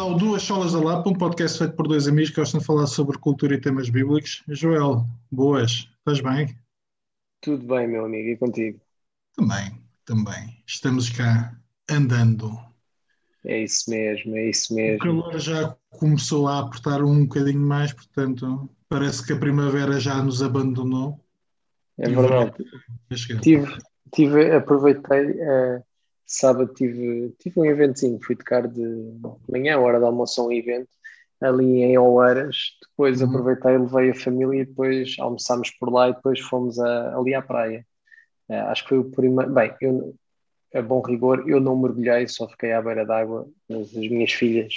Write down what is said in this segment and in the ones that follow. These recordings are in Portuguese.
Ao Duas Solas da Lapa, um podcast feito por dois amigos que gostam de falar sobre cultura e temas bíblicos. Joel, boas, estás bem? Tudo bem, meu amigo, e contigo? Também, também. Estamos cá andando. É isso mesmo, é isso O mesmo. calor já começou a apertar um bocadinho mais, portanto, parece que a primavera já nos abandonou. É verdade. Tive, tive, aproveitei, eh, sábado tive, tive um eventozinho, fui tocar de manhã, hora de almoço, um evento ali em Oeiras. Depois Uhum. aproveitei, levei a família e depois almoçámos por lá e depois fomos a- ali à praia. Eh, acho que foi o primeiro. Bem, eu, a bom rigor, eu não mergulhei, só fiquei à beira d'água, mas as minhas filhas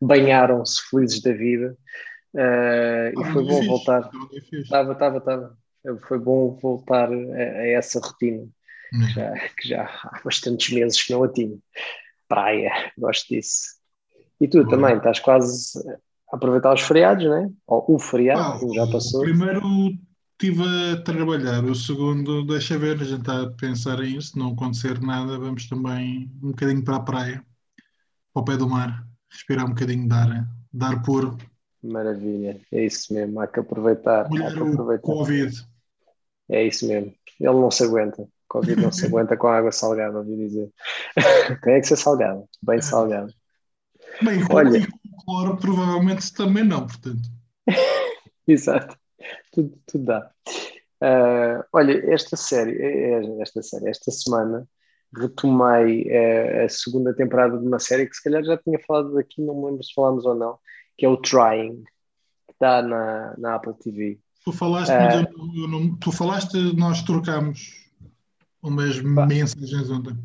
banharam-se felizes da vida. Eh, e foi bom fixe, voltar. Estava, estava, estava. Foi bom voltar a, a essa rotina, É. já, que já há bastantes meses que não a tinha. Praia, gosto disso. E tu Boa. também, estás quase a aproveitar os feriados, né? Ou o feriado, como já o passou. primeiro estive a trabalhar, o segundo, deixa ver, a gente está a pensar em isso, se não acontecer nada, vamos também um bocadinho para a praia, para o pé do mar, respirar um bocadinho de ar, de ar puro, Maravilha, é isso mesmo, há que aproveitar, há molhar que o aproveitar. Covid. É isso mesmo. Ele não se aguenta. Covid não se aguenta com água salgada, ouvi dizer. Tem que ser salgada, bem salgada. Bem, Olha. e com cloro provavelmente também não, portanto. Exato, tudo, tudo dá. Ah, olha, esta série, é- é- esta série, esta semana retomei eh, a segunda temporada de uma série que se calhar já tinha falado aqui, não me lembro se falámos ou não, que é o Trying, que está na, na Apple TV. Tu falaste, não- eu não- tu falaste, nós trocámos umas Pá. mensagens ontem.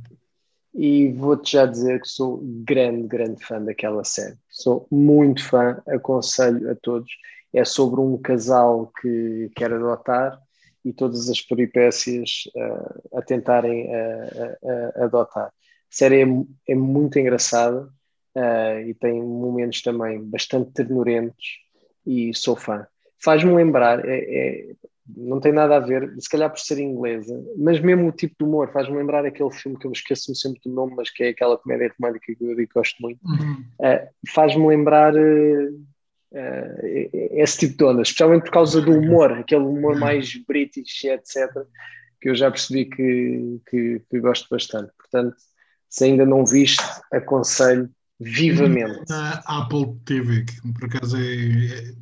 E vou-te já dizer que sou grande, grande fã daquela série. Sou muito fã, aconselho a todos. É sobre um casal que quer adotar e todas as peripécias ah, a tentarem ah, ah, adotar. A série é, é muito engraçada ah, e tem momentos também bastante ternurentos e sou fã. Faz-me lembrar, é- é- não tem nada a ver, se calhar por ser inglesa, mas mesmo o tipo de humor faz-me lembrar aquele filme que eu esqueço-me sempre do nome, mas que é aquela comédia romântica que eu digo gosto muito. Uhum. Uh, faz-me lembrar uh, uh, esse tipo de onda, especialmente por causa do humor, aquele humor mais british, etc., que eu já percebi que, que, que gosto bastante. Portanto, se ainda não viste, aconselho vivamente. Na Apple TV, que por acaso é, é-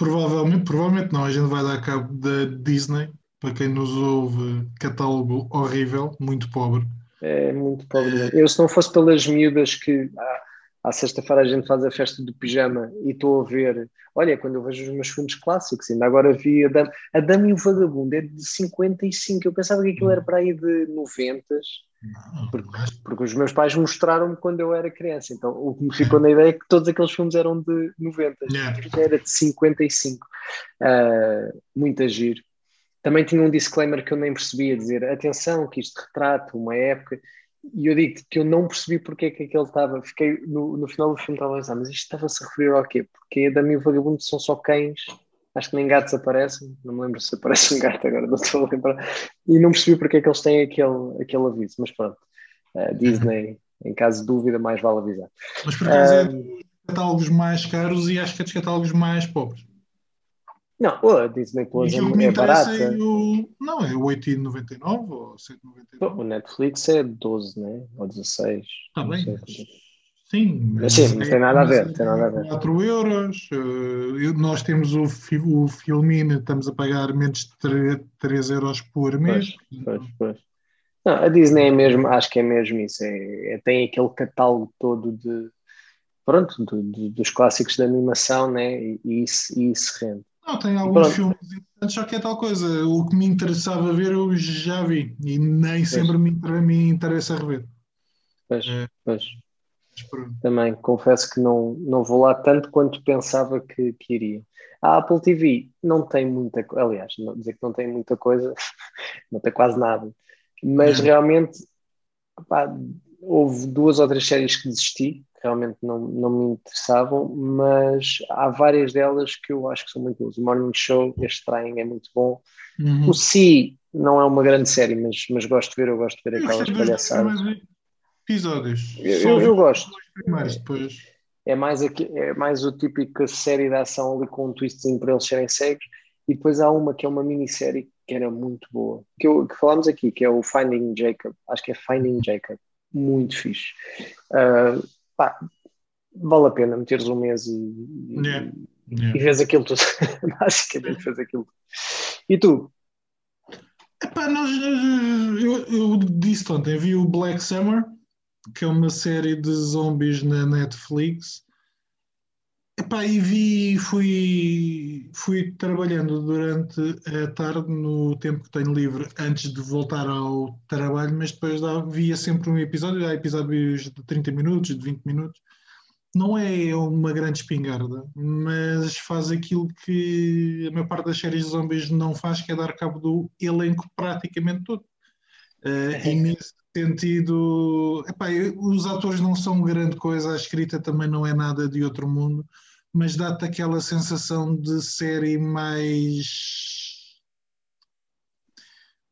provavelmente, provavelmente não, a gente vai dar cabo da Disney, para quem nos ouve, catálogo horrível, muito pobre. É muito pobre. Eu, se não fosse pelas miúdas que à, à sexta-feira a gente faz a festa do pijama e estou a ver, olha, quando eu vejo os meus filmes clássicos, ainda agora vi a Dama, a Dama e o Vagabundo, é de 55. Eu pensava que aquilo era para aí de 90, Não, Porque- acho- porque os meus pais mostraram-me quando eu era criança. Então o que me ficou na ideia é que todos aqueles filmes eram de 90. Yeah. Isto era de 55. Ah, muito a giro. Também tinha um disclaimer que eu nem percebia, dizer atenção, que isto retrata uma época. E eu digo que eu não percebi porque é que aquele estava. Fiquei no, no final do filme estava a pensar, mas isto estava-se a referir ao quê? Porque a Dami e o Vagabundo são só cães. Acho que nem gatos aparecem. Não me lembro se aparece um gato agora, não estou a lembrar. E não percebi porque é que eles têm aquele, aquele aviso. Mas pronto, a Disney, em caso de dúvida, mais vale avisar. Mas por acaso é Ah, dos catálogos mais caros e acho que é dos catálogos mais pobres. não, oh, a Disney Plus que me é, é barata. é o. Não, é 8,99 ou 7,99. O Netflix é 12, né? Ou 16. Está bem, mas-. Sim, Mas sim, mas tem nada a ver, tem nada a ver. 4 euros. eh, nós temos o, o Filmin, estamos a pagar menos de 3, 3 euros por mês. Pois, pois. Não, a Disney é mesmo, acho que é mesmo isso. É, é- tem aquele catálogo todo de pronto, do- do- dos clássicos de animação, né? E, e isso, e isso rende. Não, tem alguns Pronto. filmes interessantes, só que é tal coisa. O que me interessava ver eu já vi e nem sempre me, me interessa rever. Pois, É. pois. Também confesso que não, não vou lá tanto quanto pensava que, que iria. A Apple TV não tem muita coisa, aliás, não, dizer que não tem muita coisa, não tem quase nada, mas realmente pá, houve duas ou três séries que desisti, que realmente não, não me interessavam, mas há várias delas que eu acho que são muito boas. O Morning Show, este Trying é muito bom. Uhum. O Si não é uma grande série, mas, mas gosto de ver, eu gosto de ver aquelas palhaçadas. Episódios. Eu- Só eu- eu os gosto. primeiros, depois. É mais, aqui, é mais o típico série de ação ali com um twistzinho para eles serem cegos. E depois há uma que é uma minissérie que era muito boa, que, eu, que falámos aqui, que é o Finding Jacob. Acho que é Finding Jacob. Muito fixe. Uh, pá, vale a pena meteres um mês e, yeah. Yeah. e vês aquilo tudo. Basicamente, fez aquilo. E tu? Epá, nós, eu, eu disse ontem, vi o Black Summer, que é uma série de zombies na Netflix. Epá, e vi, fui, fui trabalhando durante a tarde, no tempo que tenho livre, antes de voltar ao trabalho, mas depois dá, via sempre um episódio, há episódios de 30 minutos, de 20 minutos, não é uma grande espingarda, mas faz aquilo que a maior parte das séries de zombies não faz, que é dar cabo do elenco praticamente todo. Uh, e nesse sentido, epá, os atores não são grande coisa, a escrita também não é nada de outro mundo, mas dá-te aquela sensação de série mais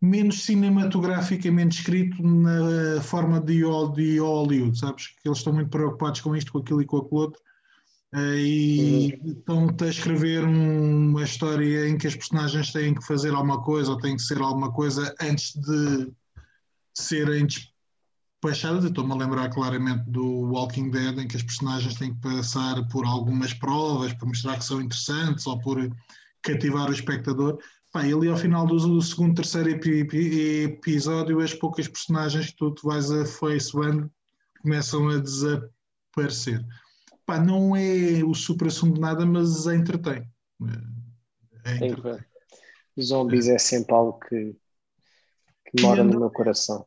menos cinematograficamente escrito na forma de, de Hollywood, sabes? Que eles estão muito preocupados com isto, com aquilo e com aquilo outro. Uh, e uhum. estão-te a escrever um, uma história em que as personagens têm que fazer alguma coisa ou têm que ser alguma coisa antes de serem despachadas. Estou-me a lembrar claramente do Walking Dead, em que as personagens têm que passar por algumas provas para mostrar que são interessantes ou por cativar o espectador. Pá, ali ao final do, segundo, terceiro episódio, as poucas personagens que tu, tu vais a Facebook começam a desaparecer. Pá, não é o supra-sumo de nada, mas entretém. É, é entretém. Zombies é. é sempre algo que, que mora ando, no meu coração.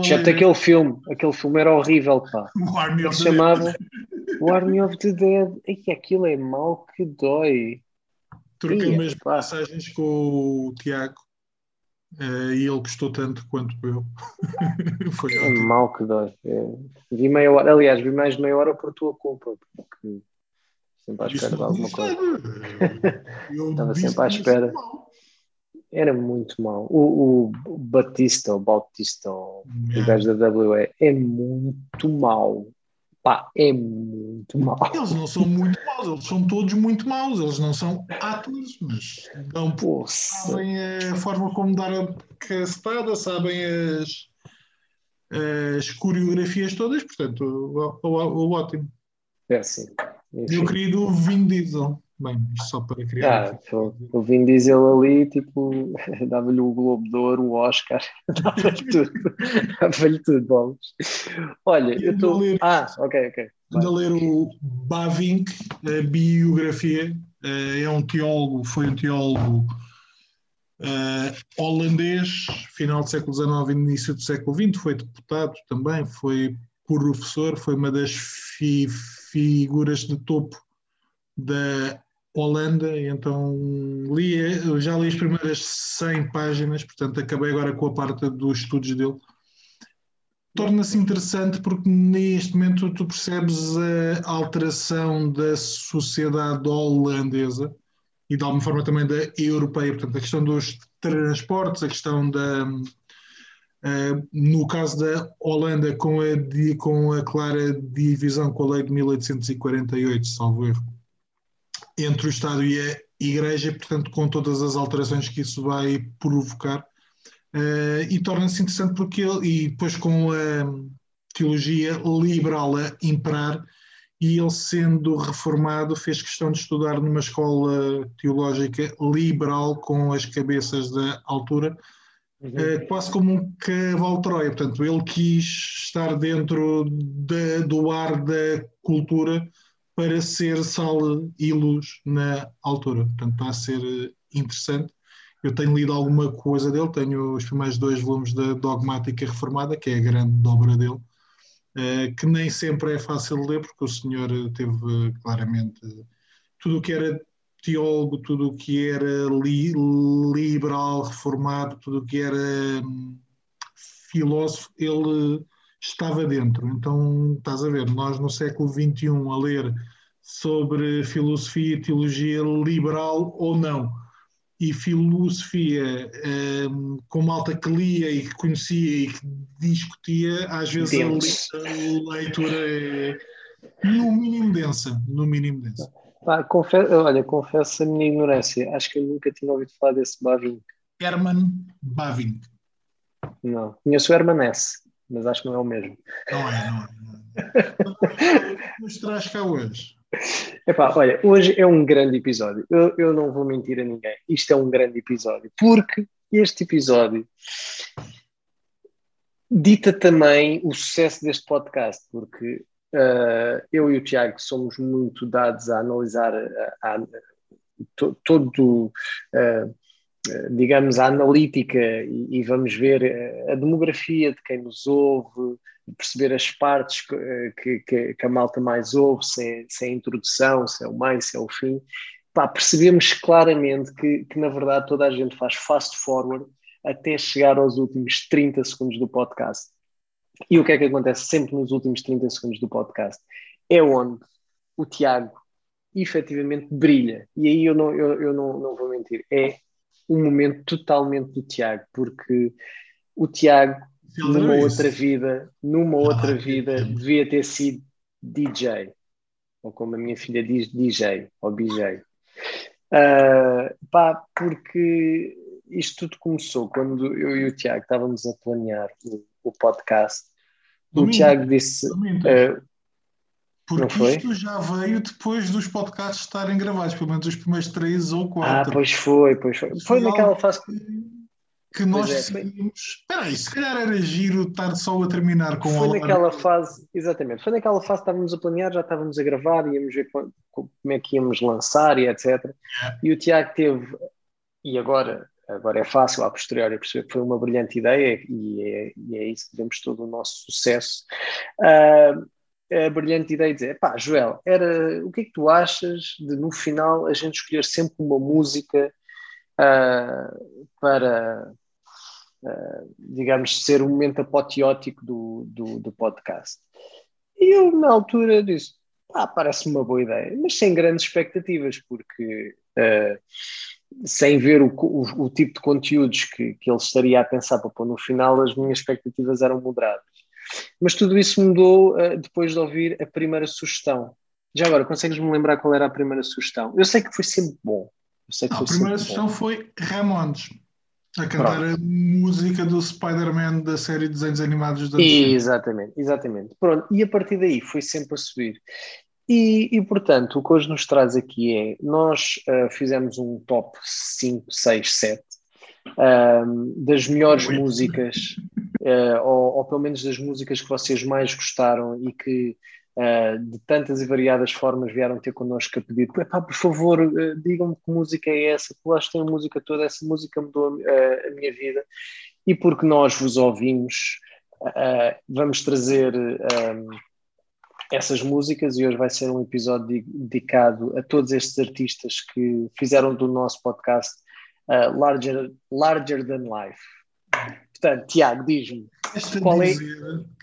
Exceto aquele filme, aquele filme era horrível, pá. O Army of the chamava Dead. O Army of the Dead. E aquilo é mau que dói. Troquei umas passagens com o Tiago uh, e ele gostou tanto quanto eu. Foi é mal que dói. É. Vi meia hora, aliás, vi mais de meia hora por tua culpa, porque sempre à espera de alguma coisa. Estava sempre à espera. Era muito mal. O, o Batista, o Bautista, o gajo da WE, é muito mau. Pá, é muito mau. Eles não são muito maus, eles são todos muito maus, eles não são atores, mas não sabem a forma como dar a castada, sabem as, as coreografias todas, portanto, o, o, o ótimo. É assim. Meu querido Vin Diesel. Bem, só para criar. Ah, o Vin Diesel ali, tipo, dava-lhe o Globo de Ouro, o Oscar, dava-lhe tudo. dava-lhe tudo, bolas. Olha, eu estou. Ah, ok, ok. Ando a ler o Bavinck, a biografia. Eh, é um teólogo, foi um teólogo uh, holandês, final do século XIX e início do século XX, foi deputado também, foi professor, foi uma das fi figuras de topo da Holanda, então li, já li as primeiras 100 páginas, portanto acabei agora com a parte dos estudos dele. Torna-se interessante porque neste momento tu percebes a alteração da sociedade holandesa e de alguma forma também da europeia, portanto a questão dos transportes, a questão da, Uh, no caso da Holanda, com a, com a clara divisão com a lei de 1848, salvo erro, entre o Estado e a Igreja, portanto, com todas as alterações que isso vai provocar. Uh, e torna-se interessante porque ele, e depois com a teologia liberal a imperar, e ele sendo reformado fez questão de estudar numa escola teológica liberal com as cabeças da altura, uh, quase como um cavalo Troia. Portanto, ele quis estar dentro de, do ar da cultura para ser sal e luz na altura. Portanto, está a ser eh, interessante. Eu tenho lido alguma coisa dele, tenho os primeiros dois volumes da Dogmática Reformada, que é a grande obra dele, eh, que nem sempre é fácil de ler, porque o senhor teve claramente tudo o que era teólogo, tudo o que era li, liberal, reformado, tudo o que era hum, filósofo, ele estava dentro. Então, estás a ver, nós no século XXI a ler sobre filosofia e teologia liberal ou não. E filosofia, um, com malta que lia e que conhecia e que discutia, às vezes Deus. a leitura é No mínimo densa, no mínimo densa. Pá, confesso, olha, confesso a minha ignorância. Acho que eu nunca tinha ouvido falar desse Bavink. Herman Bavink. Não, conheço o Herman S, mas acho que não é o mesmo. Não é, não é. É. Nos traz cá hoje. Epá, olha, hoje é um grande episódio. Eu, eu não vou mentir a ninguém. Isto é um grande episódio, porque este episódio dita também o sucesso deste podcast, porque uh, eu e o Tiago somos muito dados a analisar a, a, a, todo, uh, digamos, a analítica e, e, vamos ver a demografia de quem nos ouve, perceber as partes que, que, que a malta mais ouve, se é, se é, a introdução, se é o meio, se é o fim. Pá, percebemos claramente que, que, na verdade, toda a gente faz fast forward até chegar aos últimos 30 segundos do podcast. E o que é que acontece sempre nos últimos 30 segundos do podcast? É onde o Tiago efetivamente brilha. E aí eu não, eu, eu não, não vou mentir. É um momento totalmente do Tiago, porque o Tiago numa outra vida, numa outra ah, vida, devia ter sido DJ, ou como a minha filha diz, DJ, ou BJ. Uh, pá, porque isto tudo começou quando eu e o Tiago estávamos a planear o, o podcast. Domingo, o Tiago disse. Uh, porque isto já veio depois dos podcasts estarem gravados, pelo menos os primeiros três ou quatro. Ah, pois foi, pois foi. Foi naquela fase que nós é, decidimos. Espera aí, se calhar era giro estar só a terminar com Foi naquela fase, exatamente, foi naquela fase que estávamos a planear, já estávamos a gravar, íamos ver como é que íamos lançar e etc. Yeah. E o Tiago teve, e agora, agora é fácil a posteriori perceber que foi uma brilhante ideia e é, e é isso que temos todo o nosso sucesso. Uh, a brilhante ideia de dizer, pá, Joel, era, o que é que tu achas de no final a gente escolher sempre uma música uh, para, uh, digamos, ser o momento apoteótico do, do, do, podcast. E eu, na altura, disse: ah, parece uma boa ideia, mas sem grandes expectativas, porque uh, sem ver o, o, o, tipo de conteúdos que, que ele estaria a pensar para pôr no final, as minhas expectativas eram moderadas. Mas tudo isso mudou uh, depois de ouvir a primeira sugestão. Já agora, consegues-me lembrar qual era a primeira sugestão? Eu sei que foi sempre bom. Não, a primeira sugestão foi Ramones a cantar Pronto. a música do Spider-Man da série de desenhos animados da Exatamente, exatamente. Pronto, e a partir daí foi sempre a subir. E, e portanto, o que hoje nos traz aqui é: nós uh, fizemos um top 5, 6, 7 uh, das melhores músicas, uh, ou, ou, pelo menos das músicas que vocês mais gostaram e que uh, de tantas e variadas formas vieram ter connosco a pedir, por favor, uh, digam-me que música é essa, que lá tem a música toda, essa música mudou a, a minha vida, e porque nós vos ouvimos, uh, vamos trazer um, essas músicas e hoje vai ser um episódio dedicado a todos estes artistas que fizeram do nosso podcast larger, larger Than Life. Portanto, Tiago, diz-me. Qual é?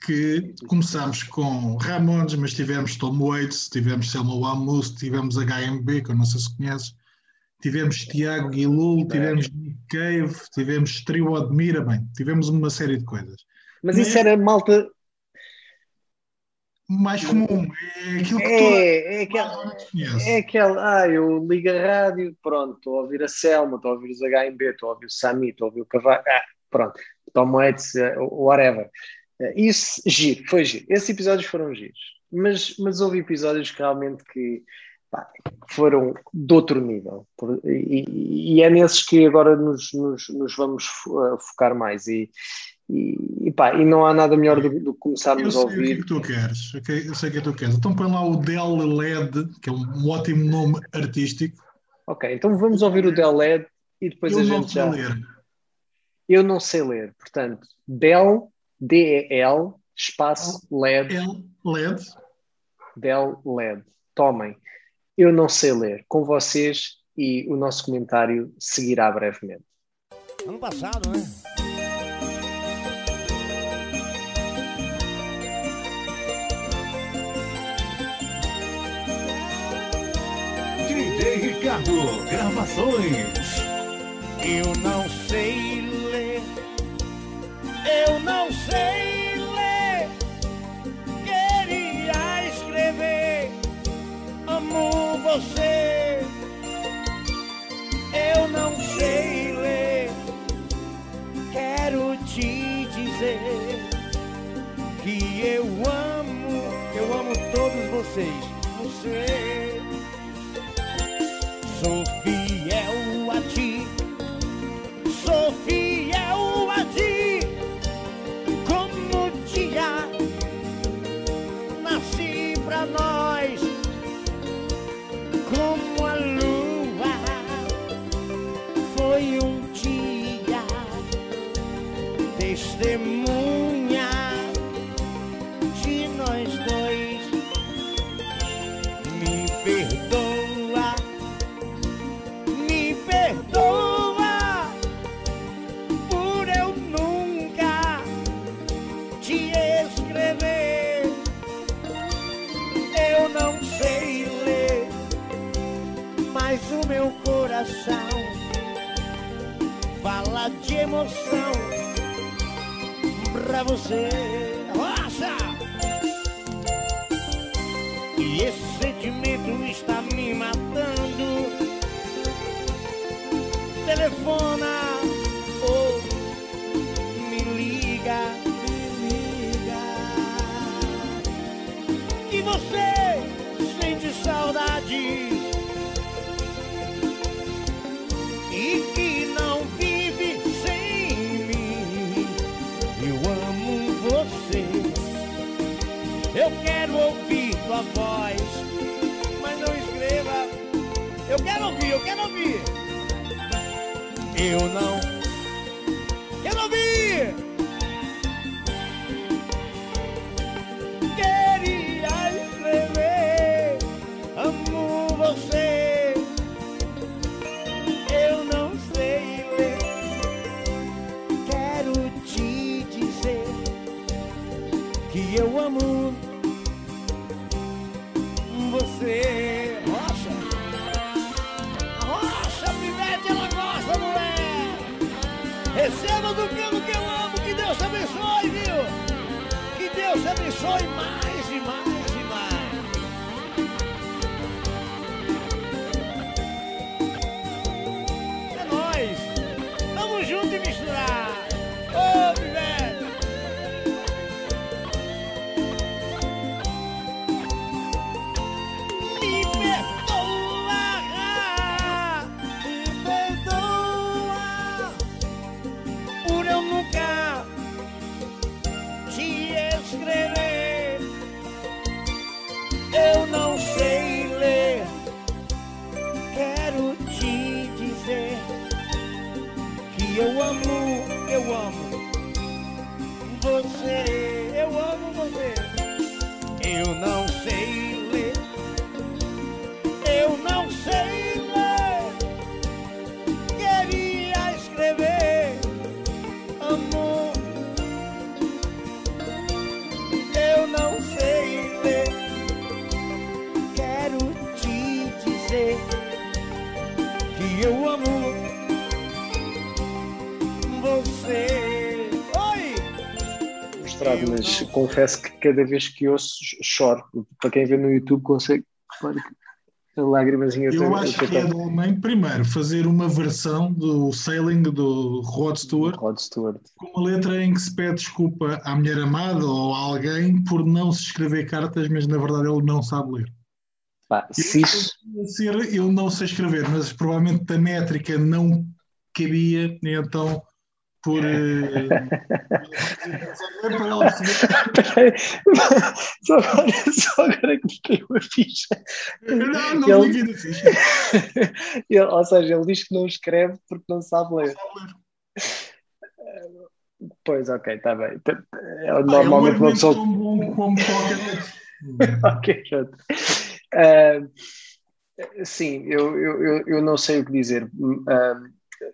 que começámos com Ramones, mas tivemos Tom Waits, tivemos Selma Wamus, tivemos HMB, que eu não sei se conheces, tivemos Tiago Guilul, tivemos Nick Cave, tivemos Trio Admira, bem, tivemos uma série de coisas. Mas, mas isso era malta. Mais comum, é aquilo que é, é aquela, é aquela, ah, eu ligo a rádio, pronto, estou a ouvir a Selma, estou a ouvir os HMB, estou a ouvir o Sami, estou a ouvir o Cavalo, ah, pronto, Tom Waits, uh, whatever. Uh, isso, giro, foi giro. Esses episódios foram giros. Mas, mas houve episódios que realmente que pá, foram de outro nível. E, e, é nesses que agora nos, nos, nos vamos focar mais. E, e, pá, e não há nada melhor do que começarmos a ouvir. Eu sei o que, é tu queres. Eu sei o que é que tu queres. Então põe lá o Del LED, que é um ótimo nome artístico. Ok, então vamos ouvir o Del LED e depois eu a gente já. Ler. Eu não sei ler, portanto, Del, D-E-L, espaço LED. L, LED. Del LED. Tomem. Eu não sei ler. Com vocês e o nosso comentário seguirá brevemente. Ano passado, né? DJ Ricardo, gravações. Eu não sei eu não sei ler, queria escrever. você. Eu não sei ler. Quero te dizer que eu amo, eu amo todos vocês. Você. Sou testemunha de nós dois. Me perdoa, me perdoa por eu nunca te escrever. Eu não sei ler, mas o meu coração fala de emoção pra você. Rocha! E esse sentimento está me matando. Telefona ou me liga, me liga. Que você sente saudade quero ouvir, eu não você. Oi! mostrado, mas confesso que cada vez que ouço choro. Para quem vê no YouTube consegue. A lágrimazinha Eu acho que é do homem, primeiro, fazer uma versão do Sailing do Rod Stewart Rod Stewart. com uma letra em que se pede desculpa à mulher amada ou a alguém por não se escrever cartas, mas na verdade ele não sabe ler. Pá, se isso, Eu, ser, eu não sei escrever, mas provavelmente a métrica não cabia, então por. eh, só, agora, só agora que me caiu a ficha. não, não Ele- liguei na ficha. Ele- ou seja, ele diz que não escreve porque não sabe ler. Pois, ok, está bem. É, Normalmente uma pessoa. tão bom como qualquer ok, pronto. Ah, sim, eu, eu, eu, não sei o que dizer.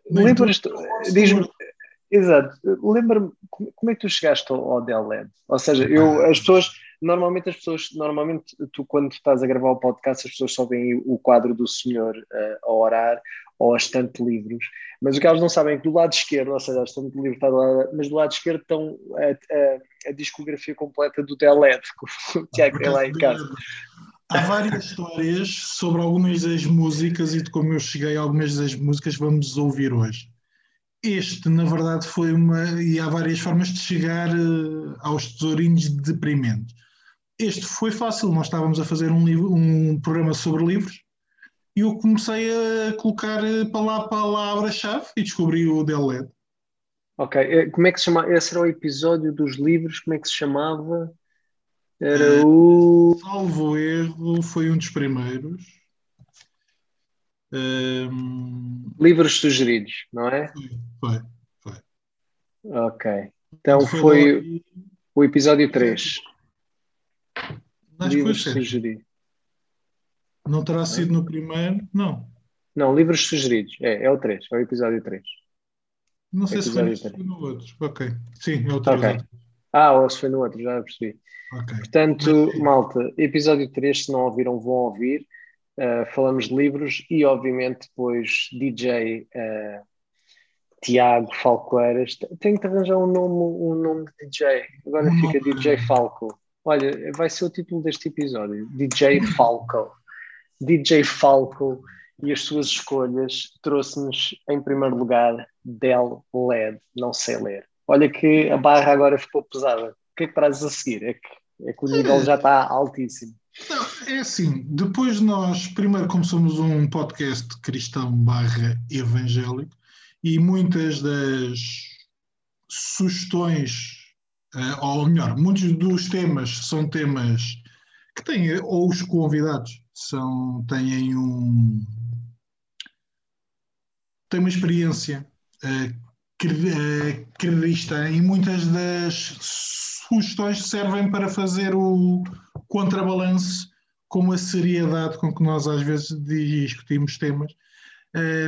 Lembras tu, diz-me, exato, lembra-me como é que tu chegaste ao, ao Dell Lab? Ou seja, eu, as pessoas, normalmente as pessoas, normalmente tu quando estás a gravar o podcast, as pessoas só veem o quadro do senhor ah, a orar ou a estante de livros, mas o que elas não sabem é que do lado esquerdo, ou seja, a estante de livros está do lado, mas do lado esquerdo estão a, a- a discografia completa do Dell Lab, que o Tiago tem lá em casa. há várias histórias sobre algumas das músicas e de como eu cheguei a algumas das músicas que vamos ouvir hoje. Este, na verdade, foi uma. E há várias formas de chegar uh, aos tesourinhos deprimentes. Este foi fácil, nós estávamos a fazer um, livro, um programa sobre livros e eu comecei a colocar eh, para lá palavra-chave e descobri o Del LED. Ok, eh, como é que se chama? Esse era o episódio dos livros, como é que se chamava? Era o. Salvo erro, foi um dos primeiros. Um... Livros sugeridos, não é? Foi, foi. Ok. Então foi, foi o episódio 3. Acho livros sugeridos. Não terá sido no primeiro? Não. Não, livros sugeridos. É, é o 3, é o episódio 3. Não sei se foi, no outro. Ok. Sim, é o 3. Okay. Ah, ou se foi no outro, já percebi. Okay. Portanto, malta, episódio 3, se não ouviram, vão ouvir. Uh, falamos de livros e, obviamente, depois DJ uh, eh, Tiago Falcoeiras. Tenho que arranjar um nome, um nome de DJ. Agora fica. DJ Falco. Olha, vai ser o título deste episódio: DJ Falco. DJ Falco e as suas escolhas trouxe-nos, em primeiro lugar, Del LED. Não sei ler. Olha que a barra agora ficou pesada. O que é que trazes a seguir? É que, é que o nível já está altíssimo. Não, é assim, depois nós, primeiro como somos um podcast cristão barra evangélico, e muitas das sugestões, uh, ou melhor, muitos dos temas são temas que têm, ou os convidados são, têm um têm uma experiência uh, cristã e muitas das sugestões servem para fazer o contrabalanço com a seriedade com que nós às vezes discutimos temas,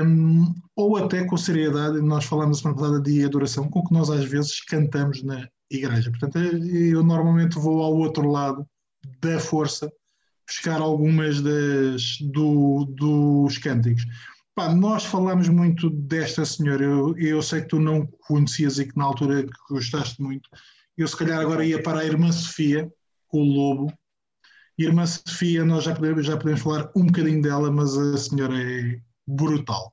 um, ou até com a seriedade, nós falamos a semana passada de adoração, com que nós às vezes cantamos na igreja. Portanto, eu normalmente vou ao outro lado da força buscar algumas das, do, dos cânticos. Pá, nós falamos muito desta senhora, eu, eu sei que tu não conhecias e que na altura gostaste muito. Eu se calhar agora ia para a irmã Sofia, com o Lobo. Irmã Sofia, nós já podemos, já podemos falar um bocadinho dela, mas a senhora é brutal.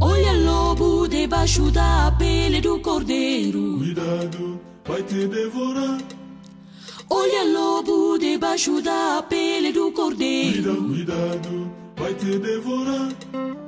Olha lobo debaixo da pele do cordeiro. Cuidado vai te devorar. Olha lobo debaixo da pele do cordeiro. Cuidado, cuidado, vai te devorar.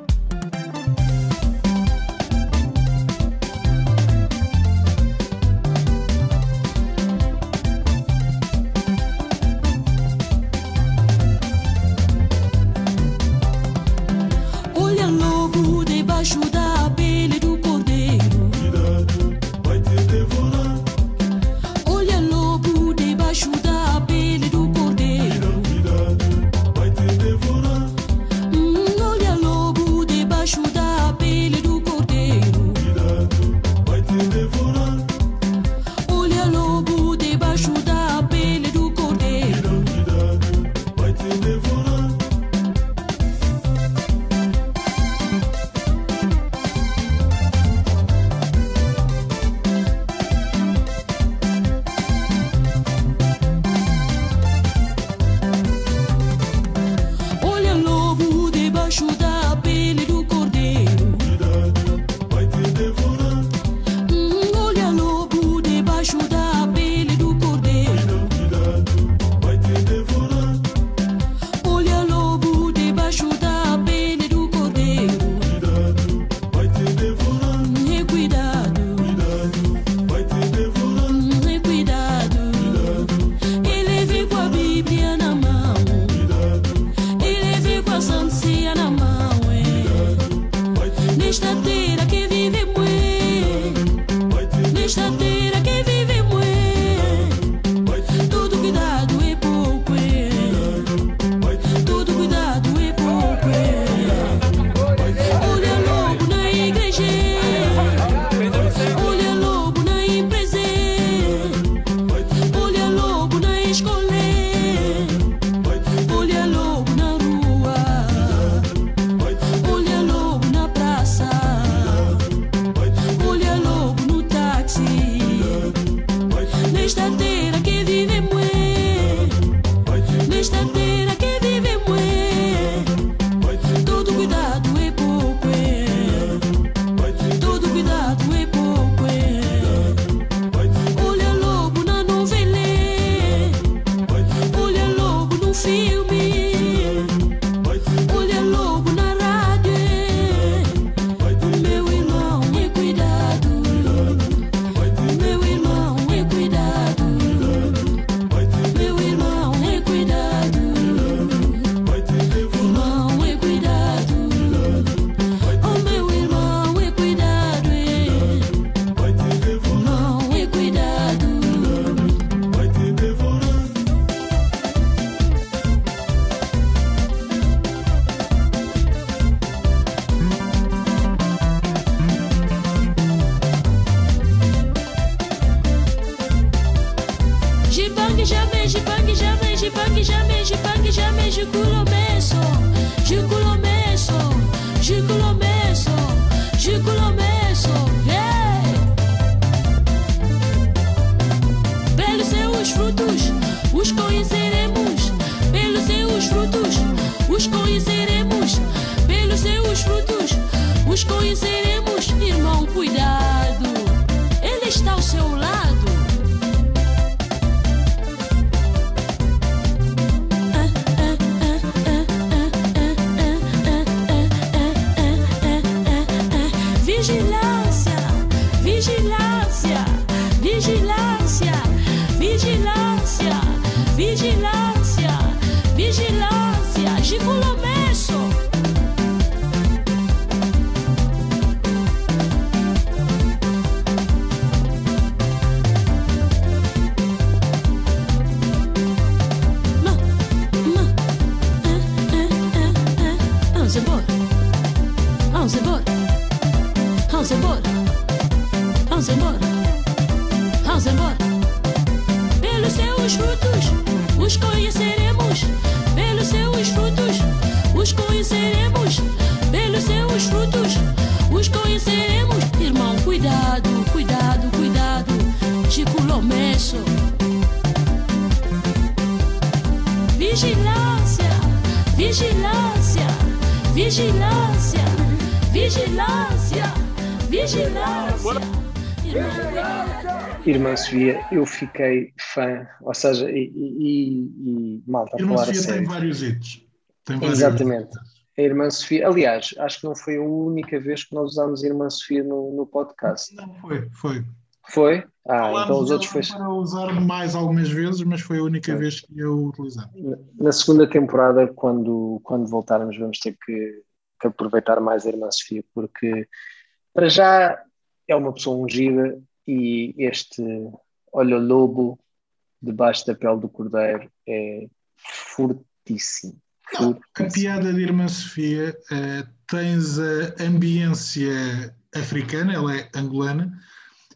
Irmã Sofia, eu fiquei fã, ou seja, e, e, e, malta, a Irmã falar a Sofia tem vários hits. Tem vários Exatamente. A Irmã Sofia, aliás, acho que não foi a única vez que nós usámos a Irmã Sofia no, no podcast. Não, foi, foi. Foi? Ah, Falámos então os outros foi. para usar mais algumas vezes, mas foi a única vez que eu utilizei. Na segunda temporada, quando, quando voltarmos, vamos ter que, que aproveitar mais a Irmã Sofia, porque para já é uma pessoa ungida e este olha lobo debaixo da pele do cordeiro é fortíssimo. Não, a piada de Irmã Sofia, eh, tens a ambiência africana, ela é angolana,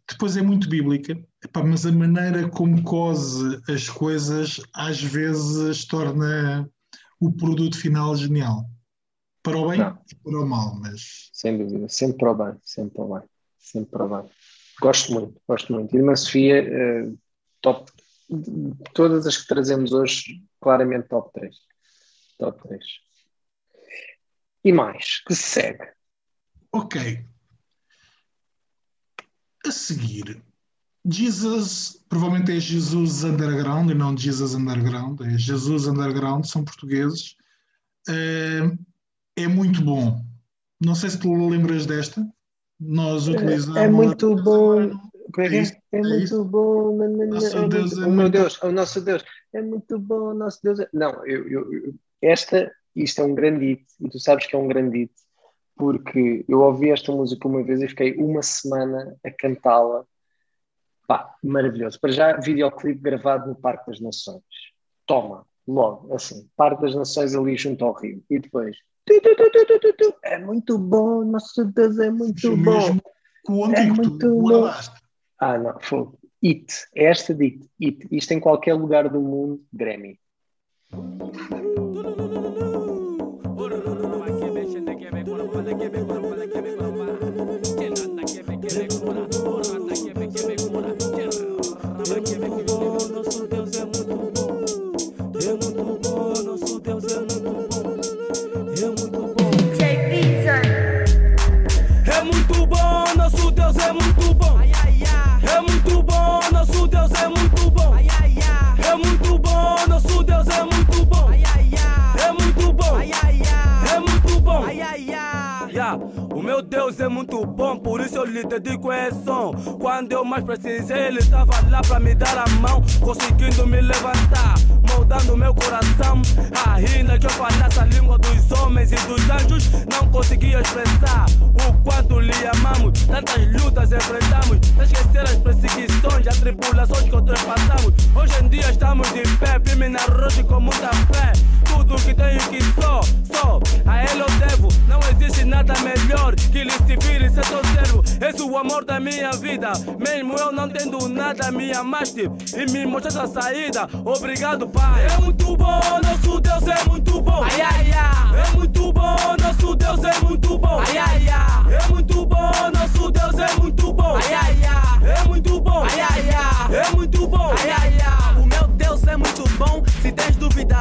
depois é muito bíblica, Epá, mas a maneira como cose as coisas às vezes torna o produto final genial. Para o bem Não. e para o mal, mas Sem dúvida, sempre para o bem, sempre para o bem, sempre para o bem. Gosto muito, gosto muito. Irmã Sofia, eh, top, todas as que trazemos hoje, claramente top 3. Top 3. E mais, que se segue? Ok. A seguir, Jesus, provavelmente é Jesus Underground e não Jesus Underground, é Jesus Underground, são portugueses. Eh, É muito bom. Não sei se tu lembras desta. Nós utilizamos. É muito bom. É É é? É é muito isso. bom. Nosso é Deus muito- é muito- Deus, o nosso Deus. É muito bom, o nosso Deus. é- Não, eu- eu- esta, isto é um grande hit, e tu sabes que é um grande hit, porque eu ouvi esta música uma vez e fiquei uma semana a cantá-la. Pá, maravilhoso. Para já, videoclipe gravado no Parque das Nações. Toma, logo, assim, Parque das Nações ali junto ao Rio. E depois. Tu, tu, tu, tu, tu, tu, tu, É muito bom, nosso Deus é muito bom. mesmo com o É muito tu bom. Ah, não, fogo. It. É esta de It. It. Isto em qualquer lugar do mundo, Grammy. Bom, por isso eu lhe dedico esse som. Quando eu mais precisei, ele estava lá pra me dar a mão, conseguindo me levantar, moldando meu coração. Ainda que eu falasse a língua dos homens e dos anjos, não conseguia expressar o quanto lhe amamos. Tantas lutas enfrentamos, sem esquecer as perseguições, as tribulações que outras passamos. Hoje em dia estamos de pé, firme na rocha com muita fé. Tudo que tenho que sou, sou, a ele eu devo. Não existe nada melhor que lhe servir e ser teu servo. És o amor da minha vida, mesmo eu não tendo nada, me amaste e me mostraste a saída. Obrigado, Pai. É muito bom, nosso Deus é muito bom. Ai, ai, ai. É muito bom, nosso Deus é muito bom. Ai, ai, ai. É muito bom, nosso Deus é muito bom. Ai, ai, ai. É muito bom. Ai, ai, ai. É muito bom. Ai, ai, ai.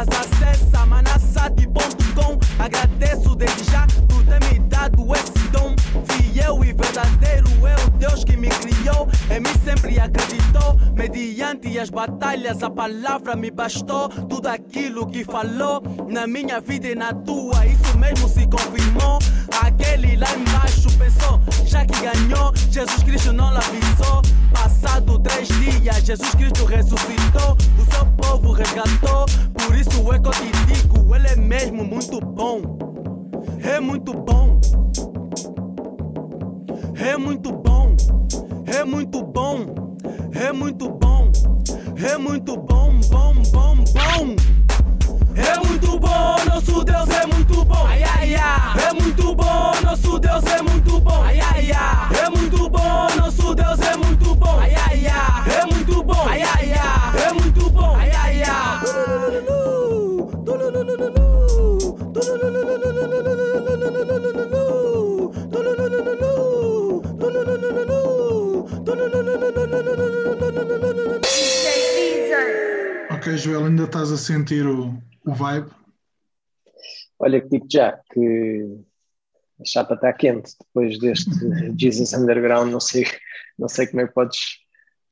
Dúvidas, acessa manassati.com. Agradeço desde já por ter me dado esse dom. Fiel e verdadeiro é o Deus que me criou. Em mim sempre acreditou. Mediante as batalhas, a palavra me bastou. Tudo aquilo que falou na minha vida e na tua, isso mesmo se confirmou. Aquele lá embaixo pensou, já que ganhou, Jesus Cristo não avisou. Passado três dias, Jesus Cristo ressuscitou. O seu povo resgatou. Por isso é que eu te digo, ele é mesmo muito bom. É muito bom. É muito bom. É muito bom. É muito bom. É muito bom, bom, bom, bom. É muito bom, nosso Deus é muito bom. Ai, ai, ai. É muito bom, nosso Deus é muito bom. Ai, ai, ai. É muito bom, nosso Deus é muito bom. Ai, ai, ai. É muito bom. Ai, ai, ai. É muito bom. Ai, ai, ai. Ok, Joel, ainda estás a sentir o, o vibe? Olha que digo já que a chapa está quente depois deste Jesus Underground, não sei, não sei como é que podes,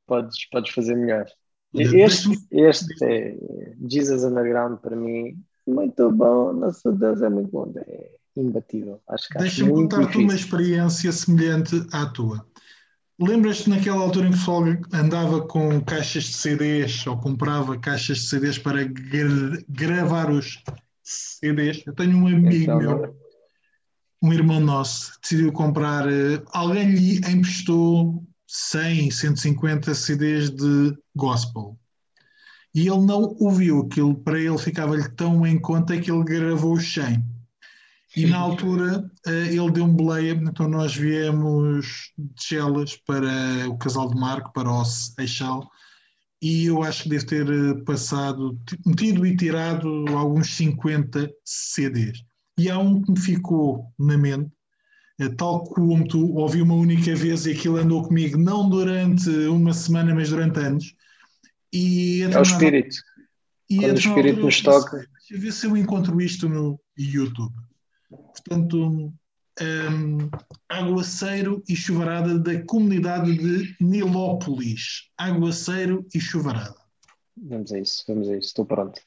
podes, podes fazer melhor. Este, este é Jesus Underground para mim, muito bom, nosso Deus é muito bom, é imbatível. Acho que Deixa-me contar-te uma experiência semelhante à tua. Lembras-te naquela altura em que o pessoal andava com caixas de CDs ou comprava caixas de CDs para gra- gravar os CDs? Eu tenho um amigo Então, meu, um irmão nosso, decidiu comprar. eh, Alguém lhe emprestou 100, 150 CDs de gospel. E ele não ouviu aquilo, para ele ficava-lhe tão em conta que ele gravou os 100. E na altura eh, ele deu um boleia, então nós viemos de Chelas para o Casal de Marco, para o Seixal, e eu acho que deve ter eh, passado, metido e tirado alguns 50 CDs. E há um que me ficou na mente, eh, tal como tu ouvi uma única vez e aquilo andou comigo, não durante uma semana, mas durante anos. E É o determinada- espírito. e Quando o espírito determinada nos toca. Deixa eu ver se eu encontro isto no YouTube. Portanto, hum, aguaceiro e chuvarada da comunidade de Nilópolis. Aguaceiro e chuvarada. Vamos a isso, vamos a isso, estou pronto.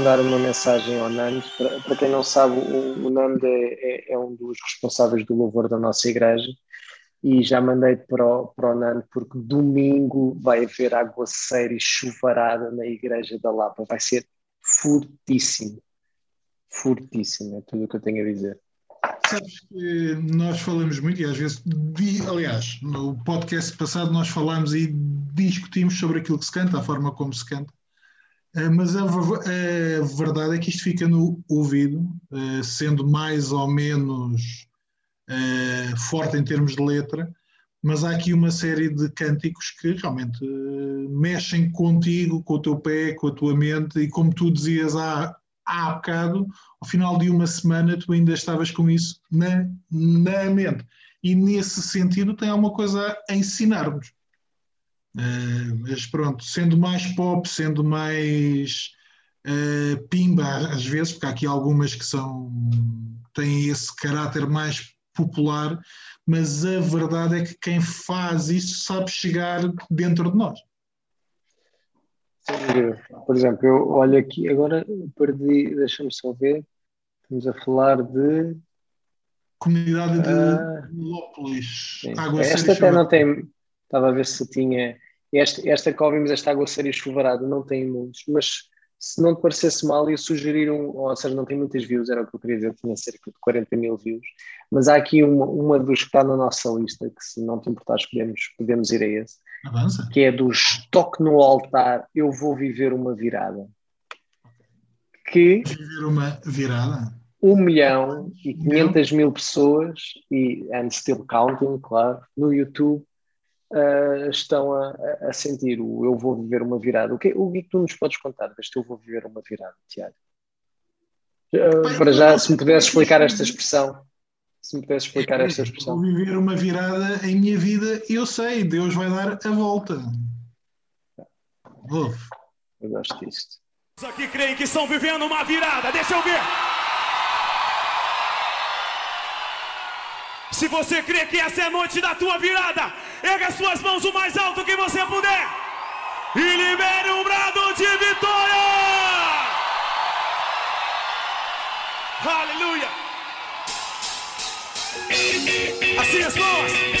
Mandar uma mensagem ao Nando. Para, para quem não sabe, o, o Nando é, é- é um dos responsáveis do louvor da nossa igreja e já mandei para o, para o Nando porque domingo vai haver aguaceiro e chuvarada na igreja da Lapa. Vai ser fortíssimo. Fortíssimo, é tudo o que eu tenho a dizer. Sabes que nós falamos muito e às vezes, aliás, no podcast passado nós falámos e discutimos sobre aquilo que se canta, a forma como se canta. Eh, Mas a, ver- a verdade é que isto fica no ouvido, eh, sendo mais ou menos eh, forte em termos de letra, mas há aqui uma série de cânticos que realmente eh, mexem contigo, com o teu pé, com a tua mente, e como tu dizias há, há bocado, ao final de uma semana tu ainda estavas com isso na, na mente. E nesse sentido tem alguma coisa a ensinar-nos. Eh, mas pronto, sendo mais pop, sendo mais eh, pimba às vezes, porque há aqui algumas que são têm esse caráter mais popular, mas a verdade é que quem faz isso sabe chegar dentro de nós. Por exemplo, eu olho aqui, agora perdi, deixa-me só ver. Estamos a falar de. Comunidade de Ah. Lópolis, Esta até não tem. Estava a ver se tinha. Esta, esta que ouvimos, esta água séria chuvarada, não tem muitos, mas se não te parecesse mal, ia sugerir um. Ou seja, não tem muitas views, era o que eu queria dizer, tinha cerca de 40 mil views. Mas há aqui uma, uma dos que está na nossa lista, que se não te importar, escolhemos, podemos ir a esse, Avança. que é do Estoque no Altar, Eu Vou Viver uma Virada. Que Viver uma virada. 1 milhão e 500 mil pessoas, e and still counting, claro, no YouTube, ah, estão a, a- sentir o eu vou viver uma virada. O que, o que é que tu nos podes contar deste eu vou viver uma virada, Tiago? Ah, para já, se me pudesse explicar esta expressão, se me pudesse explicar esta Vou expressão. viver uma virada em minha vida, eu sei, Deus vai dar a volta. Ouve. Eu gosto disto. Os aqui creem que estão vivendo uma virada, deixa eu ver. Se você crê que essa é a noite da tua virada, erga as suas mãos o mais alto que você puder e libere um brado de vitória. Aleluia. Assim as mãos.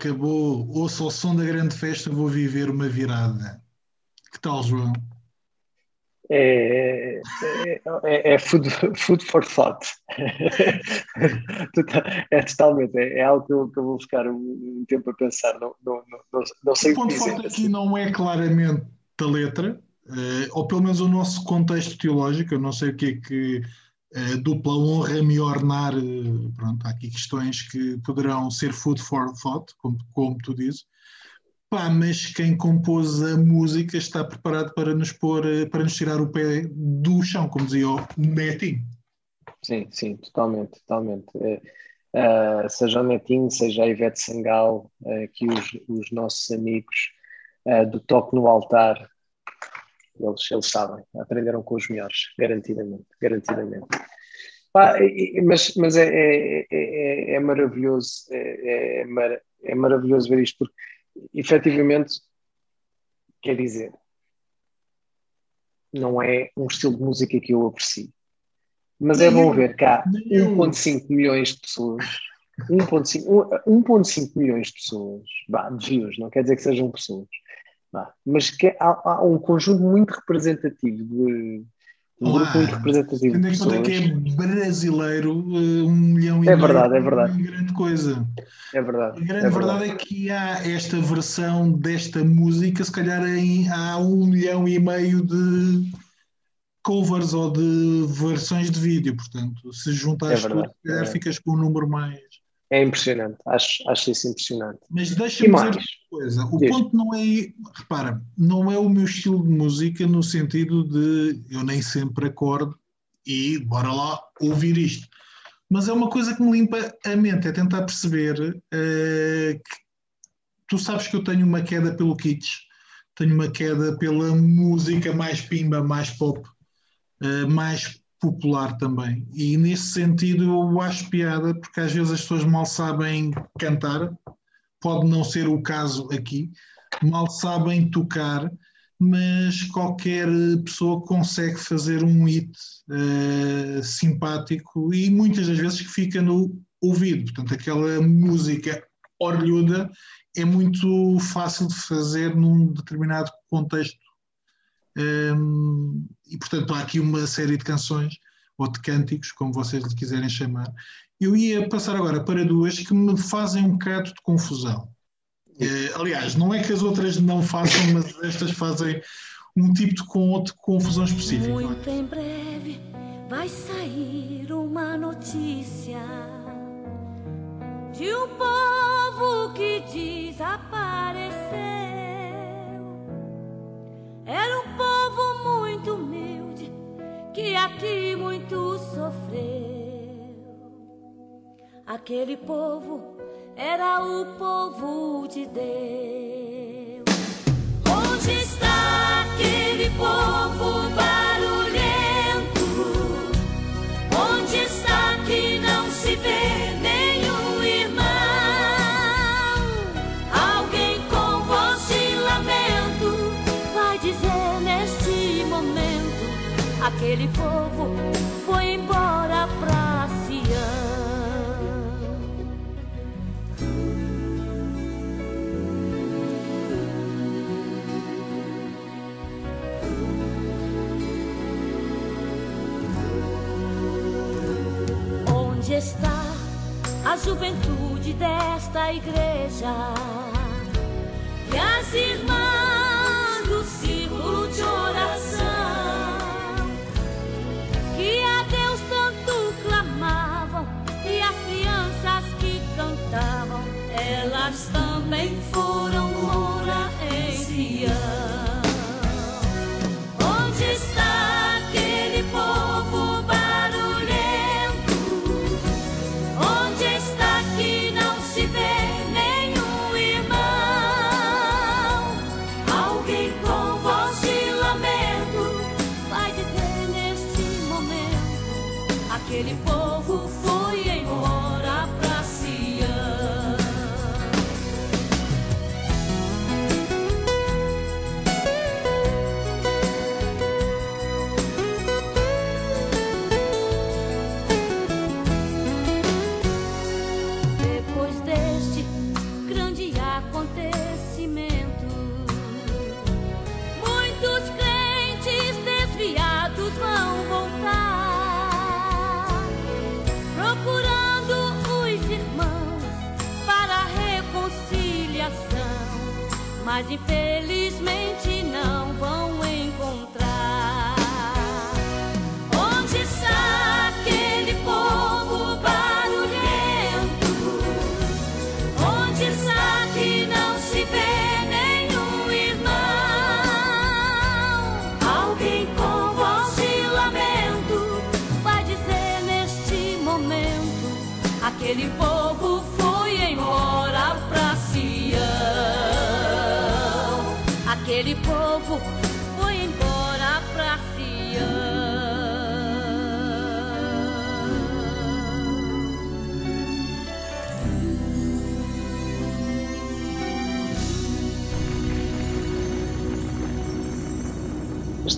Acabou. Ouça o som da grande festa, vou viver uma virada. Que tal, João? É, é, é, é food, food for thought. É totalmente, é, é algo que eu, que eu vou ficar um, tempo a pensar. Não, não, não, não, sei O ponto forte aqui não é claramente da letra, eh, ou pelo menos o nosso contexto teológico. Eu não sei o que é que a dupla honra me ornar. eh, Pronto, há aqui questões que poderão ser food for thought, como, como tu dizes. Pá, mas quem compôs a música está preparado para nos pôr, eh, para nos tirar o pé do chão, como dizia o Netinho. Sim, sim, totalmente, totalmente. É, seja o Netinho, seja a Ivete Sangal, aqui os, os nossos amigos do Toque no Altar, eles, eles sabem, aprenderam com os melhores, garantidamente, garantidamente. E- mas mas é, é, é, é maravilhoso, é, é, mar- é maravilhoso ver isto, porque efetivamente, quer dizer, não é um estilo de música que eu aprecio. Mas é bom ver cá nem eu. 1.5 milhões de pessoas, 1.5 um- 1.5 milhões de pessoas, de views, não quer dizer que sejam pessoas, mas que há, há um conjunto muito representativo de um grupo muito representativo Tendo em conta que é brasileiro, eh, um milhão e É verdade, é verdade. grande coisa. É verdade. A grande é verdade é que há esta versão desta música, se calhar em, há um milhão e meio de covers ou de versões de vídeo, portanto, se juntares É verdade, tudo, se calhar é. ficas com um número mais. É impressionante, acho, acho isso impressionante. Mas deixa-me dizer mais? uma coisa, o Diz. ponto não é, repara, não é o meu estilo de música no sentido de eu nem sempre acordo e bora lá ouvir isto. Mas é uma coisa que me limpa a mente, é tentar perceber eh, que tu sabes que eu tenho uma queda pelo kitsch, tenho uma queda pela música mais pimba, mais pop, eh, mais popular também. E nesse sentido eu acho piada, porque às vezes as pessoas mal sabem cantar, pode não ser o caso aqui, mal sabem tocar, mas qualquer pessoa consegue fazer um hit eh, simpático e muitas das vezes que fica no ouvido. Portanto, aquela música orlhuda é muito fácil de fazer num determinado contexto. Um, e portanto há aqui uma série de canções ou de cânticos, como vocês lhe quiserem chamar. Eu ia passar agora para duas que me fazem um bocado de confusão. Eh, aliás, não é que as outras não façam, mas estas fazem um tipo de con- de confusão específica. Muito em breve vai sair uma notícia de um povo que desapareceu. Era um povo muito humilde que aqui muito sofreu. Aquele povo era o povo de Deus. Onde está aquele povo? Aquele povo foi embora pra Sião. Onde está a juventude desta igreja? E as irmãs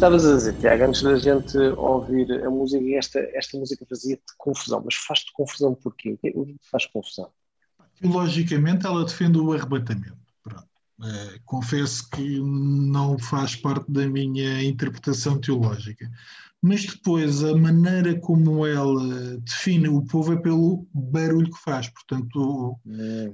Estavas a dizer, Tiago, antes da gente ouvir a música, esta, esta música fazia-te confusão, mas faz-te confusão porquê? O que faz confusão? Teologicamente, ela defende o arrebatamento. Eh, confesso que não faz parte da minha interpretação teológica. Mas depois, a maneira como ela define o povo é pelo barulho que faz. Portanto,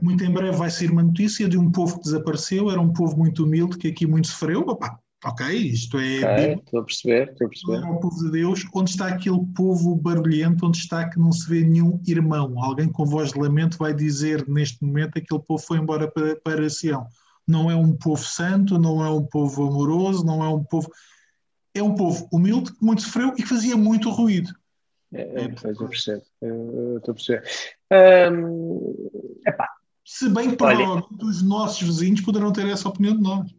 muito em breve vai sair uma notícia de um povo que desapareceu, era um povo muito humilde, que aqui muito sofreu. Opa, ok, isto é Ok, bíblico. estou a perceber, estou a Não perceber. é o povo de Deus, onde está aquele povo barulhento, onde está que não se vê nenhum irmão. Alguém com voz de lamento vai dizer neste momento aquele povo foi embora para, para Sião. Não é um povo santo, não é um povo amoroso, não é um povo. É um povo humilde que muito sofreu e que fazia muito ruído. É, é, pois, eu percebo, eu estou a perceber. Hum, epá, Se bem que provavelmente os nossos vizinhos poderão ter essa opinião de nós.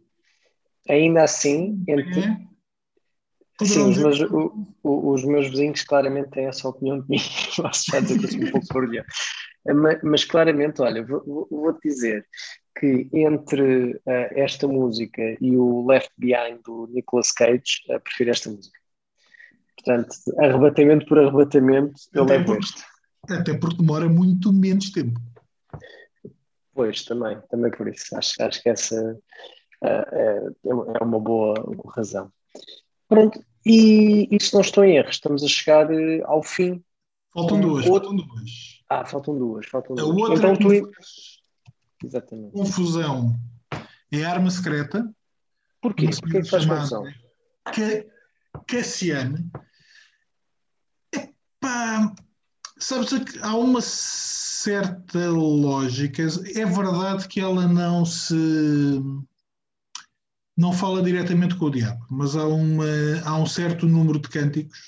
Ainda assim, entre- É? sim, os meus, o- o- os meus vizinhos claramente têm essa opinião de mim. Posso já dizer que eu sou um pouco. Mas, mas claramente, olha, vou- vou- vou-te dizer que entre eh, esta música e o Left Behind do Nicolas Cage, eh, prefiro esta música. Portanto, arrebatamento por arrebatamento, eu Até levo porque- este. Até porque demora muito menos tempo. Pois, também, também por isso. Acho, acho que essa é, é uma boa razão. Pronto, e, e se não estou em erro, estamos a chegar eh, ao fim. Faltam Hum, duas, outro- faltam duas. Ah, faltam duas, faltam A duas. outra Então tu. Exatamente. confusão é a arma secreta. Porquê? Porquê que faz confusão? Ca- Cassiane. Epá, sabes, que há uma certa lógica. É verdade que ela não se. Não fala diretamente com o diabo, mas há, uma, há um certo número de cânticos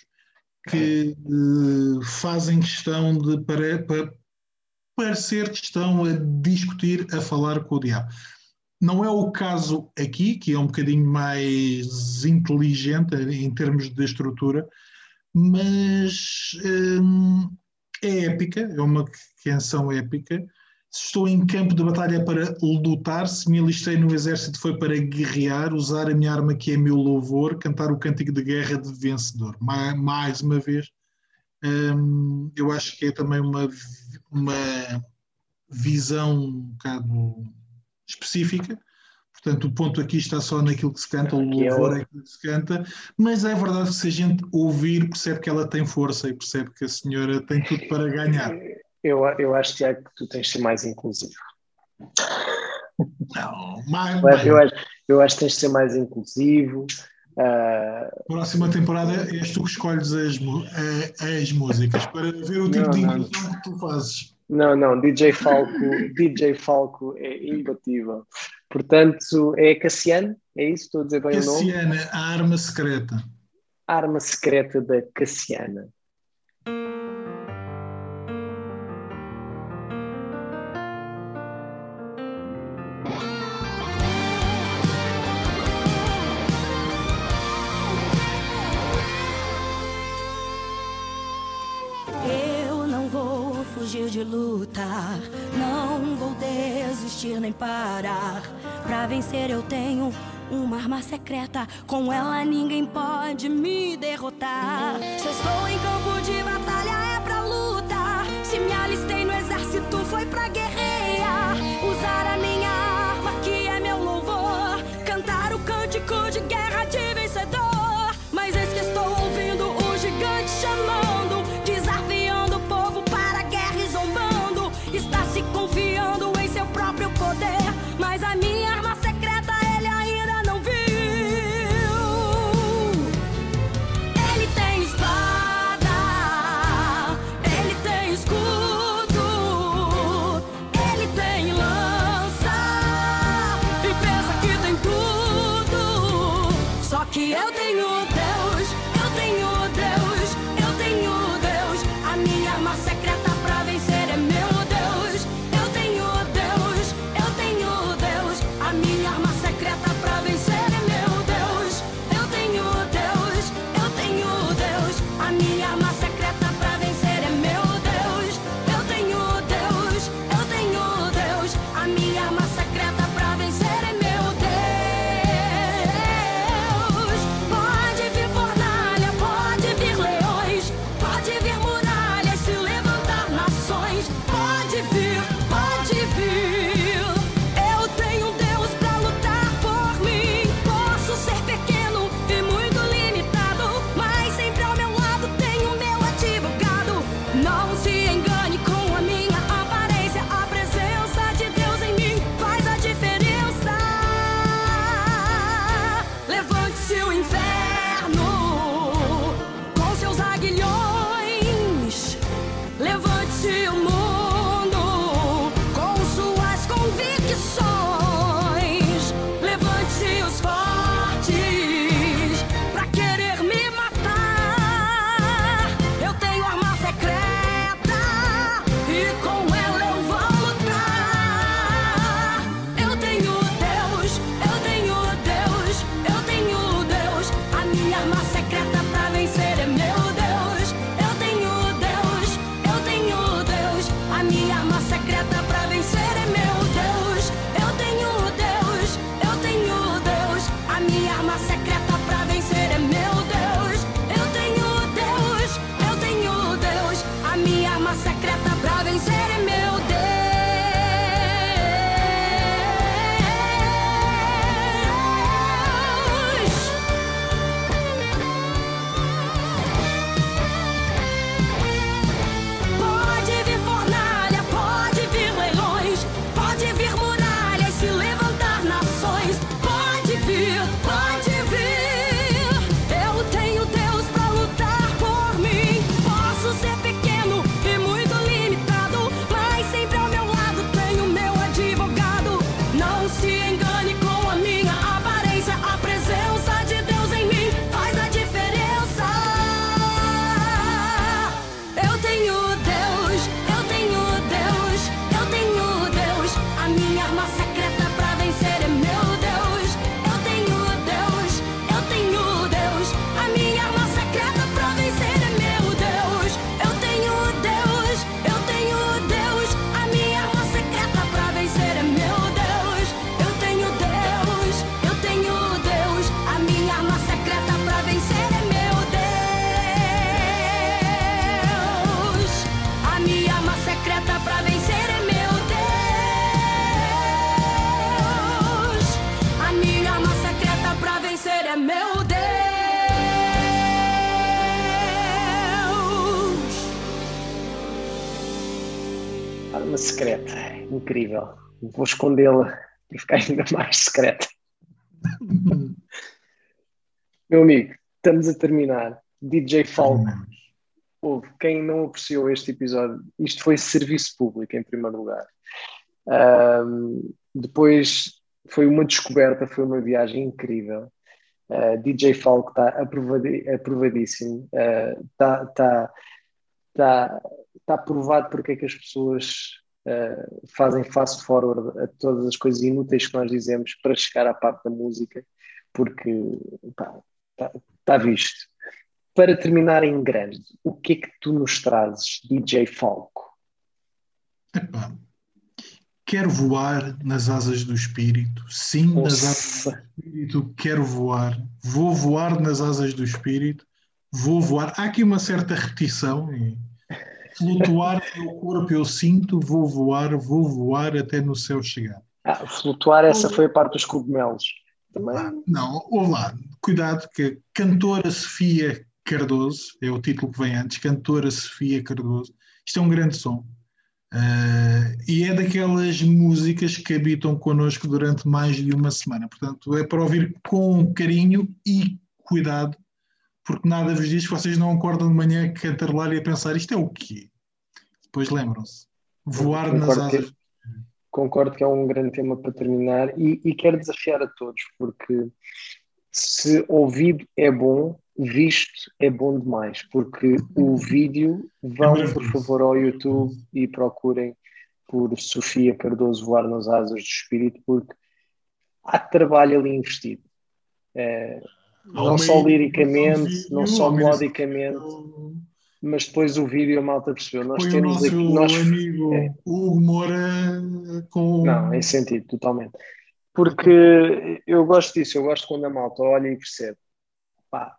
que eh, fazem questão de pare, pa- parecer que estão a discutir, a falar com o diabo. Não é o caso aqui, que é um bocadinho mais inteligente em termos de estrutura, mas hum, é épica, é uma canção épica. Se estou em campo de batalha é para lutar, se me alistei no exército foi para guerrear, usar a minha arma que é meu louvor, cantar o cântico de guerra de vencedor. Ma- Mais uma vez, hum, eu acho que é também uma, uma visão um bocado específica. Portanto, o ponto aqui está só naquilo que se canta, o é louvor é aquilo que se canta, mas é verdade que se a gente ouvir, percebe que ela tem força e percebe que a senhora tem tudo para ganhar. Eu, eu acho, Tiago, que tu tens de ser mais inclusivo. Não, mais, Eu acho, eu acho, eu acho que tens de ser mais inclusivo. ah, Próxima temporada és tu que escolhes as, as músicas para ver o tipo Não, de não. inclusão que tu fazes. não, não, DJ Falco, DJ Falco é imbatível. Portanto, é Cassiano, é isso? Estou a dizer bem o nome? Cassiana, a arma secreta. Arma secreta da Cassiana. De lutar, não vou desistir nem parar. Pra vencer eu tenho uma arma secreta, com ela ninguém pode me derrotar. Se eu estou em campo de batalha é pra lutar, se me alistei no exército foi pra guerrear. Incrível. Vou escondê-la para ficar ainda mais secreta. Meu amigo, estamos a terminar. DJ Falco, houve quem não apreciou este episódio. Isto foi serviço público, em primeiro lugar. Ahm, depois foi uma descoberta, foi uma viagem incrível. Uh, DJ Falco está aprovadi- aprovadíssimo. Está tá, tá, tá aprovado porque é que as pessoas uh, fazem fast forward a todas as coisas inúteis que nós dizemos para chegar à parte da música, porque está tá visto. Para terminar em grande, o que é que tu nos trazes, DJ Falco? Epá, quero voar nas asas do espírito. Sim, nas asas Nossa, do espírito, quero voar. Vou voar nas asas do espírito. Vou voar. Há aqui uma certa repetição. e Flutuar no corpo, eu sinto. Vou voar, vou voar até no céu chegar. ah, flutuar, essa foi a parte dos cogumelos. Também, Ah, não, olá, cuidado que cantora Sofia Cardoso, é o título que vem antes, cantora Sofia Cardoso, isto é um grande som. Ah, e é daquelas músicas que habitam connosco durante mais de uma semana. Portanto, é para ouvir com carinho e cuidado, porque nada vos diz que vocês não acordam de manhã a cantarolar e a pensar isto é o quê? Depois lembram-se. Voar nas Concordo que- asas. concordo que é um grande tema para terminar e, e quero desafiar a todos, porque se ouvido é bom, visto é bom demais, porque o vídeo, vão por maravilhoso. favor ao YouTube e procurem por Sofia Cardoso voar nas asas do espírito, porque há trabalho ali investido. É, não só liricamente, não só melodicamente. Mas depois o vídeo a malta percebeu. Nós Foi o temos nosso aqui, nós amigo é. Hugo Moura com. Não, em sentido, totalmente. Porque eu gosto disso, eu gosto quando a malta olha e percebe, pá,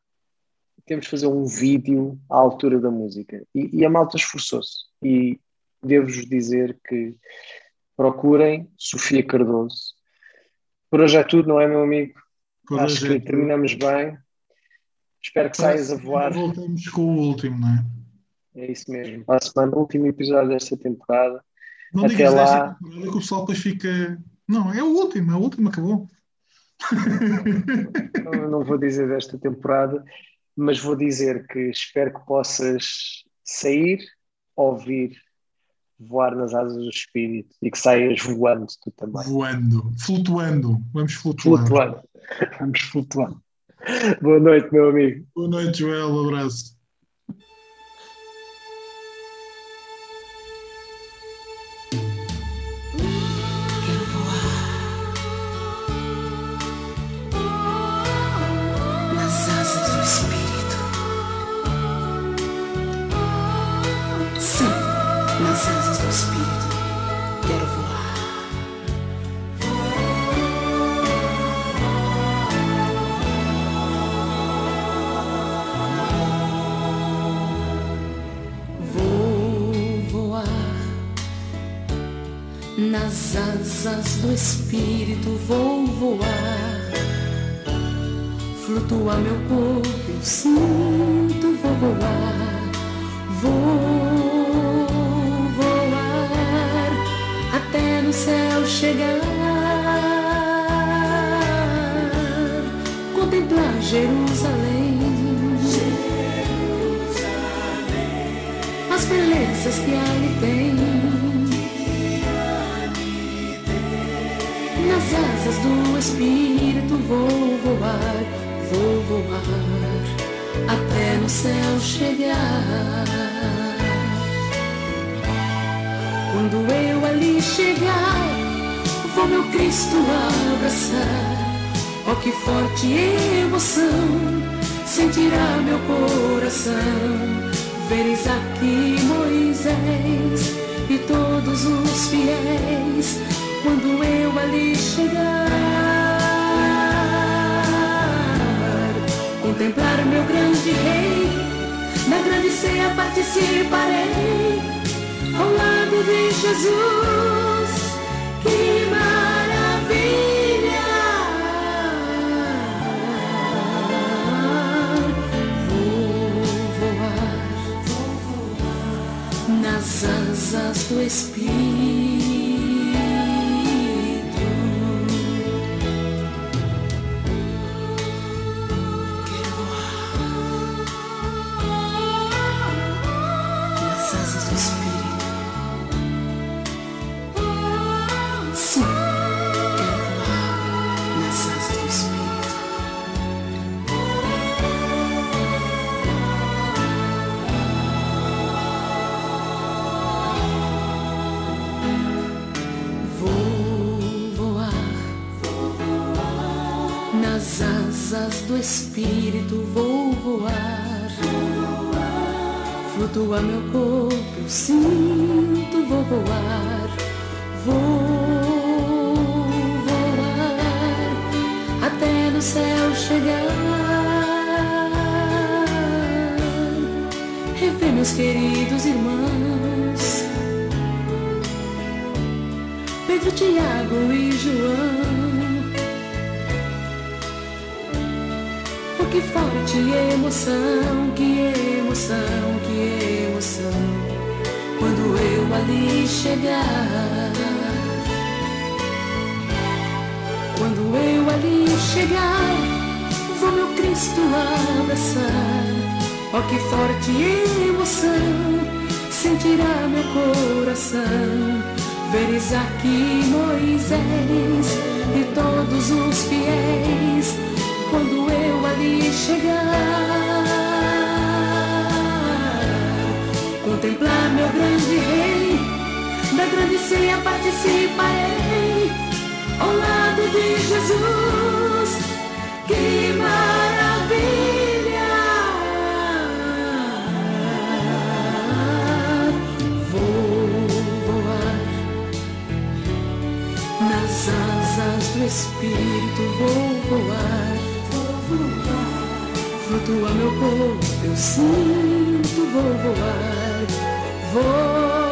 temos de fazer um vídeo à altura da música. E, e a malta esforçou-se. E devo-vos dizer que procurem Sofia Cardoso. Por hoje é tudo, não é, meu amigo? Por Acho que é- terminamos bem. Espero que saias a voar. Voltamos com o último, não é? É isso mesmo. Para a semana, último episódio desta temporada. Não Até digas lá. esta temporada que o pessoal depois fica. Não, é o último, é o último, acabou. não, não vou dizer desta temporada, mas vou dizer que espero que possas sair, ouvir, voar nas asas do espírito e que saias voando tu também. Voando, flutuando. Vamos flutuar. Flutuando. Vamos flutuando. Boa noite, meu amigo. Boa noite, Joel. Abraço. Voar, vou voar até no céu chegar, contemplar Jerusalém, as belezas que ali tem. Nas asas do Espírito vou voar, vou voar até no céu chegar. Quando eu ali chegar, vou meu Cristo abraçar. Oh, que forte emoção sentirá meu coração. Ver Isaac e Moisés e todos os fiéis quando eu ali chegar. contemplar o meu grande rei. Na grande ceia participarei ao lado de Jesus. Que maravilha! Vou voar, vou voar nas asas do Espírito. Flutua meu corpo, eu sinto, vou voar. Vou voar até no céu chegar. Rever meus queridos irmãos. Pedro, Tiago e João. Que forte emoção, que emoção, que emoção. Quando eu ali chegar. Quando eu ali chegar, vou meu Cristo abraçar. Oh, que forte emoção sentirá meu coração. Ver Isaac e Moisés e todos os fiéis quando eu ali chegar. Contemplar meu grande rei, da grande ceia participarei ao lado de Jesus. Que maravilha! Vou voar nas asas do Espírito, vou voar. Flutua meu corpo, eu sinto, vou voar. Vou